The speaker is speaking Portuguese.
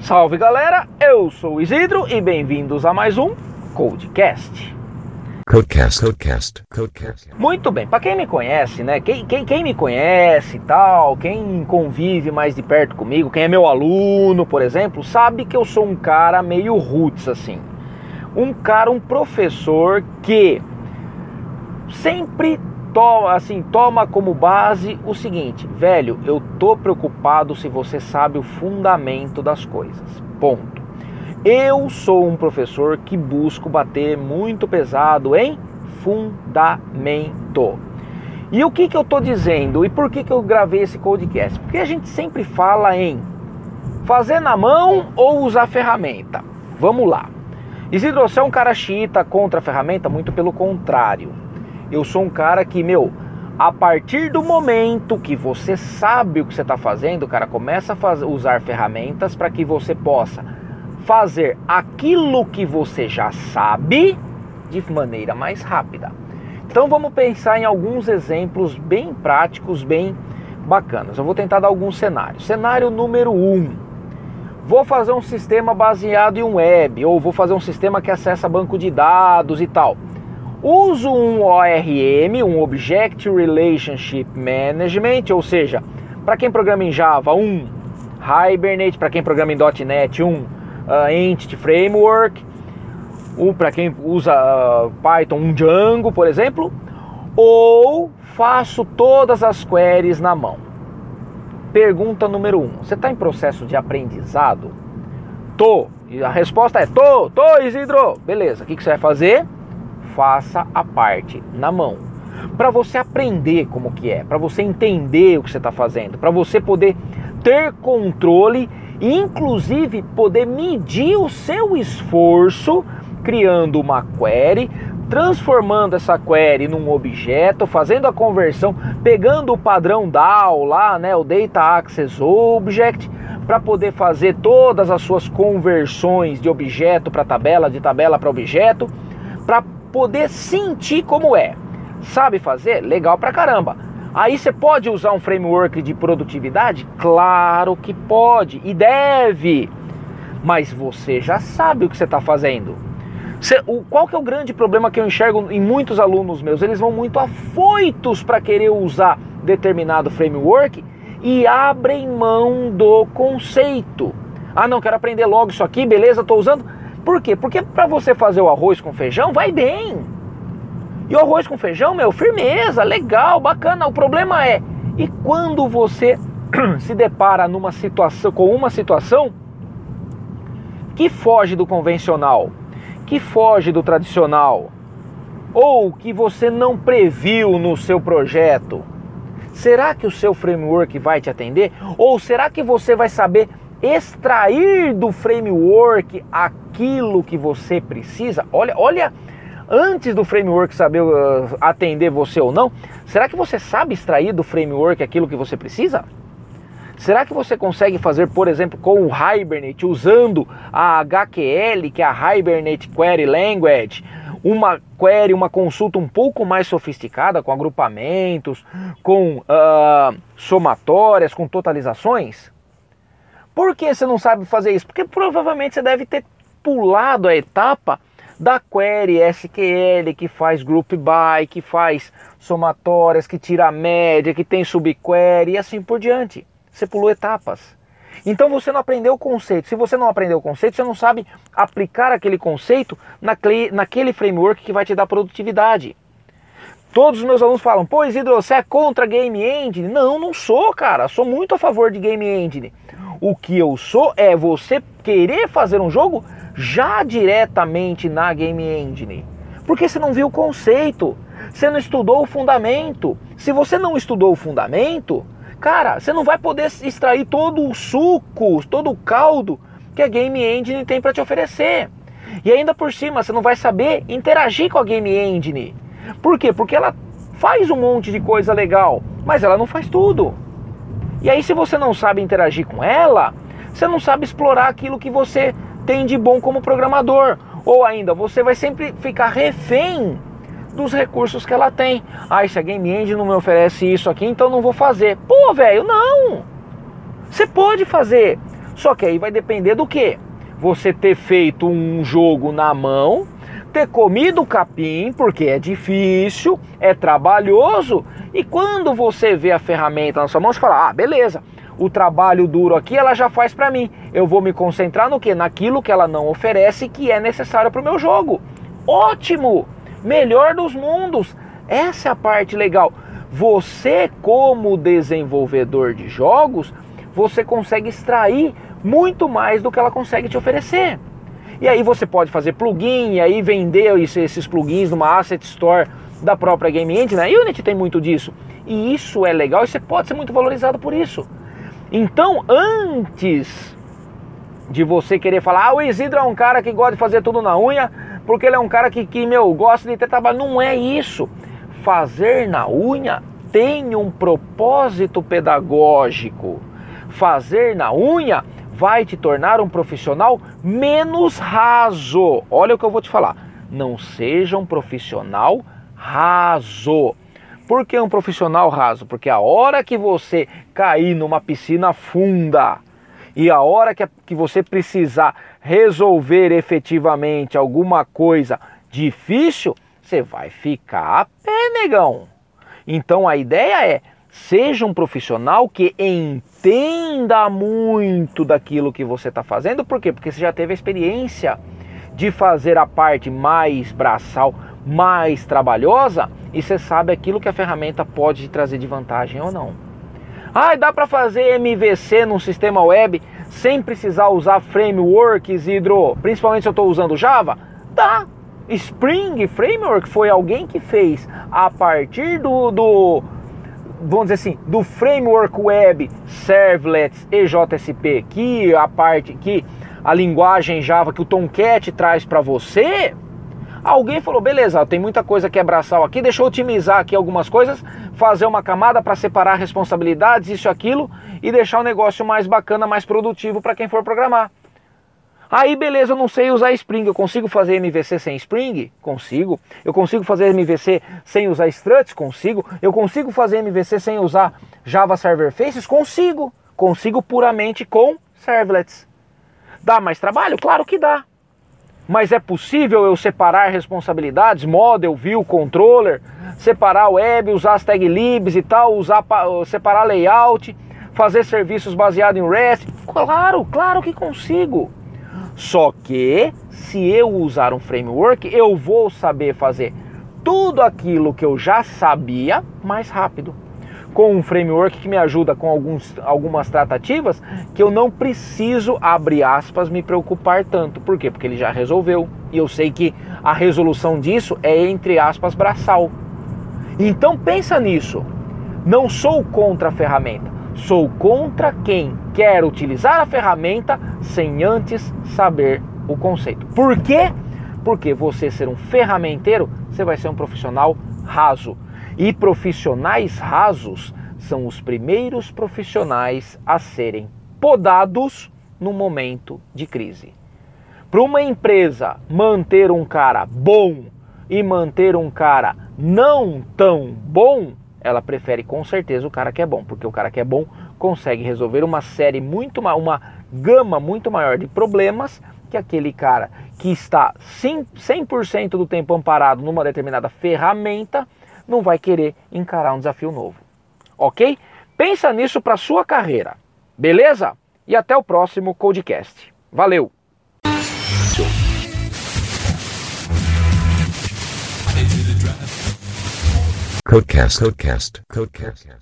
Salve galera, eu sou o Isidro e bem-vindos a mais um Codecast. Codecast, Codecast, Codecast. Muito bem, para quem me conhece, né? Quem, quem, quem me conhece e tal, quem convive mais de perto comigo, quem é meu aluno, por exemplo, sabe que eu sou um cara meio roots assim. Um cara, um professor que sempre toma, assim, toma como base o seguinte, velho, eu tô preocupado se você sabe o fundamento das coisas. Ponto. Eu sou um professor que busco bater muito pesado em fundamento. E o que, que eu estou dizendo? E por que, que eu gravei esse podcast? Porque a gente sempre fala em fazer na mão ou usar ferramenta. Vamos lá. Isidro, você é um cara chita contra a ferramenta? Muito pelo contrário. Eu sou um cara que, meu, a partir do momento que você sabe o que você está fazendo, cara, começa a usar ferramentas para que você possa fazer aquilo que você já sabe de maneira mais rápida. Então vamos pensar em alguns exemplos bem práticos, bem bacanas. Eu vou tentar dar alguns cenários. Cenário número um. Vou fazer um sistema baseado em web, ou vou fazer um sistema que acessa banco de dados e tal. Uso um ORM, um Object Relationship Management, ou seja, para quem programa em Java, um Hibernate, para quem programa em .NET, um uh, Entity Framework, um para quem usa uh, Python, um Django, por exemplo, ou faço todas as queries na mão. Pergunta número um: você está em processo de aprendizado? Tô. E a resposta é tô, tô, Isidro. Beleza. O que, que você vai fazer? faça a parte na mão. Para você aprender como que é, para você entender o que você está fazendo, para você poder ter controle e inclusive poder medir o seu esforço criando uma query, transformando essa query num objeto, fazendo a conversão, pegando o padrão DAO lá, né, o Data Access Object, para poder fazer todas as suas conversões de objeto para tabela, de tabela para objeto, para poder sentir como é. Sabe fazer? Legal pra caramba. Aí você pode usar um framework de produtividade? Claro que pode e deve. Mas você já sabe o que você está fazendo. Qual que é o grande problema que eu enxergo em muitos alunos meus? Eles vão muito afoitos para querer usar determinado framework e abrem mão do conceito. Ah, não, quero aprender logo isso aqui, beleza, estou usando. Por quê? Porque para você fazer o arroz com feijão vai bem. E o arroz com feijão, meu, firmeza, legal, bacana. O problema é, e quando você se depara numa situação com uma situação que foge do convencional, que foge do tradicional, ou que você não previu no seu projeto, será que o seu framework vai te atender? Ou será que você vai saber extrair do framework aquilo que você precisa? Olha, olha, antes do framework saber uh, atender você ou não, será que você sabe extrair do framework aquilo que você precisa? Será que você consegue fazer, por exemplo, com o Hibernate, usando a HQL, que é a Hibernate Query Language, uma query, uma consulta um pouco mais sofisticada, com agrupamentos, com uh, somatórias, com totalizações? Por que você não sabe fazer isso? Porque provavelmente você deve ter pulado a etapa da query SQL que faz group by, que faz somatórias, que tira a média, que tem subquery e assim por diante. Você pulou etapas. Então você não aprendeu o conceito. Se você não aprendeu o conceito, você não sabe aplicar aquele conceito naquele framework que vai te dar produtividade. Todos os meus alunos falam, pô Isidro, você é contra Game Engine? Não, não sou, cara. Sou muito a favor de Game Engine. O que eu sou é você querer fazer um jogo já diretamente na Game Engine. Porque você não viu o conceito, você não estudou o fundamento. Se você não estudou o fundamento, cara, você não vai poder extrair todo o suco, todo o caldo que a Game Engine tem para te oferecer. E ainda por cima, você não vai saber interagir com a Game Engine. Por quê? Porque ela faz um monte de coisa legal, mas ela não faz tudo. E aí, se você não sabe interagir com ela, você não sabe explorar aquilo que você tem de bom como programador. Ou ainda, você vai sempre ficar refém dos recursos que ela tem. Ah, se a Game Engine não me oferece isso aqui, então não vou fazer. Pô, velho, não! Você pode fazer. Só que aí vai depender do que? Você ter feito um jogo na mão, ter comido capim, porque é difícil, é trabalhoso, e quando você vê a ferramenta na sua mão, você fala: "Ah, beleza. O trabalho duro aqui ela já faz para mim. Eu vou me concentrar no que? Naquilo que ela não oferece que é necessário para o meu jogo. Ótimo! Melhor dos mundos. Essa é a parte legal. Você como desenvolvedor de jogos, você consegue extrair muito mais do que ela consegue te oferecer. E aí você pode fazer plugin e aí vender esses plugins numa asset store da própria Game Engine. A né? Unity tem muito disso. E isso é legal e você pode ser muito valorizado por isso. Então, antes de você querer falar, ah, o Isidro é um cara que gosta de fazer tudo na unha, porque ele é um cara que, que meu, gosta de ter trabalho. Não é isso. Fazer na unha tem um propósito pedagógico. Fazer na unha vai te tornar um profissional menos raso. Olha o que eu vou te falar. Não seja um profissional raso. Por que um profissional raso? Porque a hora que você cair numa piscina funda e a hora que, que você precisar resolver efetivamente alguma coisa difícil, você vai ficar a pé, negão. Então a ideia é Seja um profissional que entenda muito daquilo que você está fazendo. Por quê? Porque você já teve a experiência de fazer a parte mais braçal, mais trabalhosa e você sabe aquilo que a ferramenta pode trazer de vantagem ou não. Ah, dá para fazer MVC num sistema web sem precisar usar frameworks, Hidro? Principalmente se eu estou usando Java? Dá. Spring Framework foi alguém que fez a partir do, do vamos dizer assim, do framework web servlets EJSP, que a parte que a linguagem Java que o Tomcat traz para você, alguém falou, beleza, tem muita coisa que é braçal aqui, deixa eu otimizar aqui algumas coisas, fazer uma camada para separar responsabilidades, isso aquilo e deixar o negócio mais bacana, mais produtivo para quem for programar. Aí beleza, eu não sei usar Spring, eu consigo fazer MVC sem Spring? Consigo. Eu consigo fazer MVC sem usar struts? Consigo. Eu consigo fazer MVC sem usar Java Server Faces? Consigo. Consigo puramente com servlets. Dá mais trabalho? Claro que dá. Mas é possível eu separar responsabilidades, model, view, controller, separar web, usar as tag libs e tal, usar separar layout, fazer serviços baseados em REST? Claro, claro que consigo. Só que se eu usar um framework, eu vou saber fazer tudo aquilo que eu já sabia mais rápido. Com um framework que me ajuda com alguns, algumas tratativas que eu não preciso, abre aspas, me preocupar tanto. Por quê? Porque ele já resolveu. E eu sei que a resolução disso é entre aspas braçal. Então pensa nisso. Não sou contra a ferramenta. Sou contra quem quer utilizar a ferramenta sem antes saber o conceito. Por quê? Porque você ser um ferramenteiro, você vai ser um profissional raso. E profissionais rasos são os primeiros profissionais a serem podados no momento de crise. Para uma empresa manter um cara bom e manter um cara não tão bom, ela prefere com certeza o cara que é bom, porque o cara que é bom consegue resolver uma série muito uma gama muito maior de problemas que aquele cara que está 100% do tempo amparado numa determinada ferramenta não vai querer encarar um desafio novo. OK? Pensa nisso para sua carreira. Beleza? E até o próximo Codecast. Valeu. Codecast. Codecast. Codecast.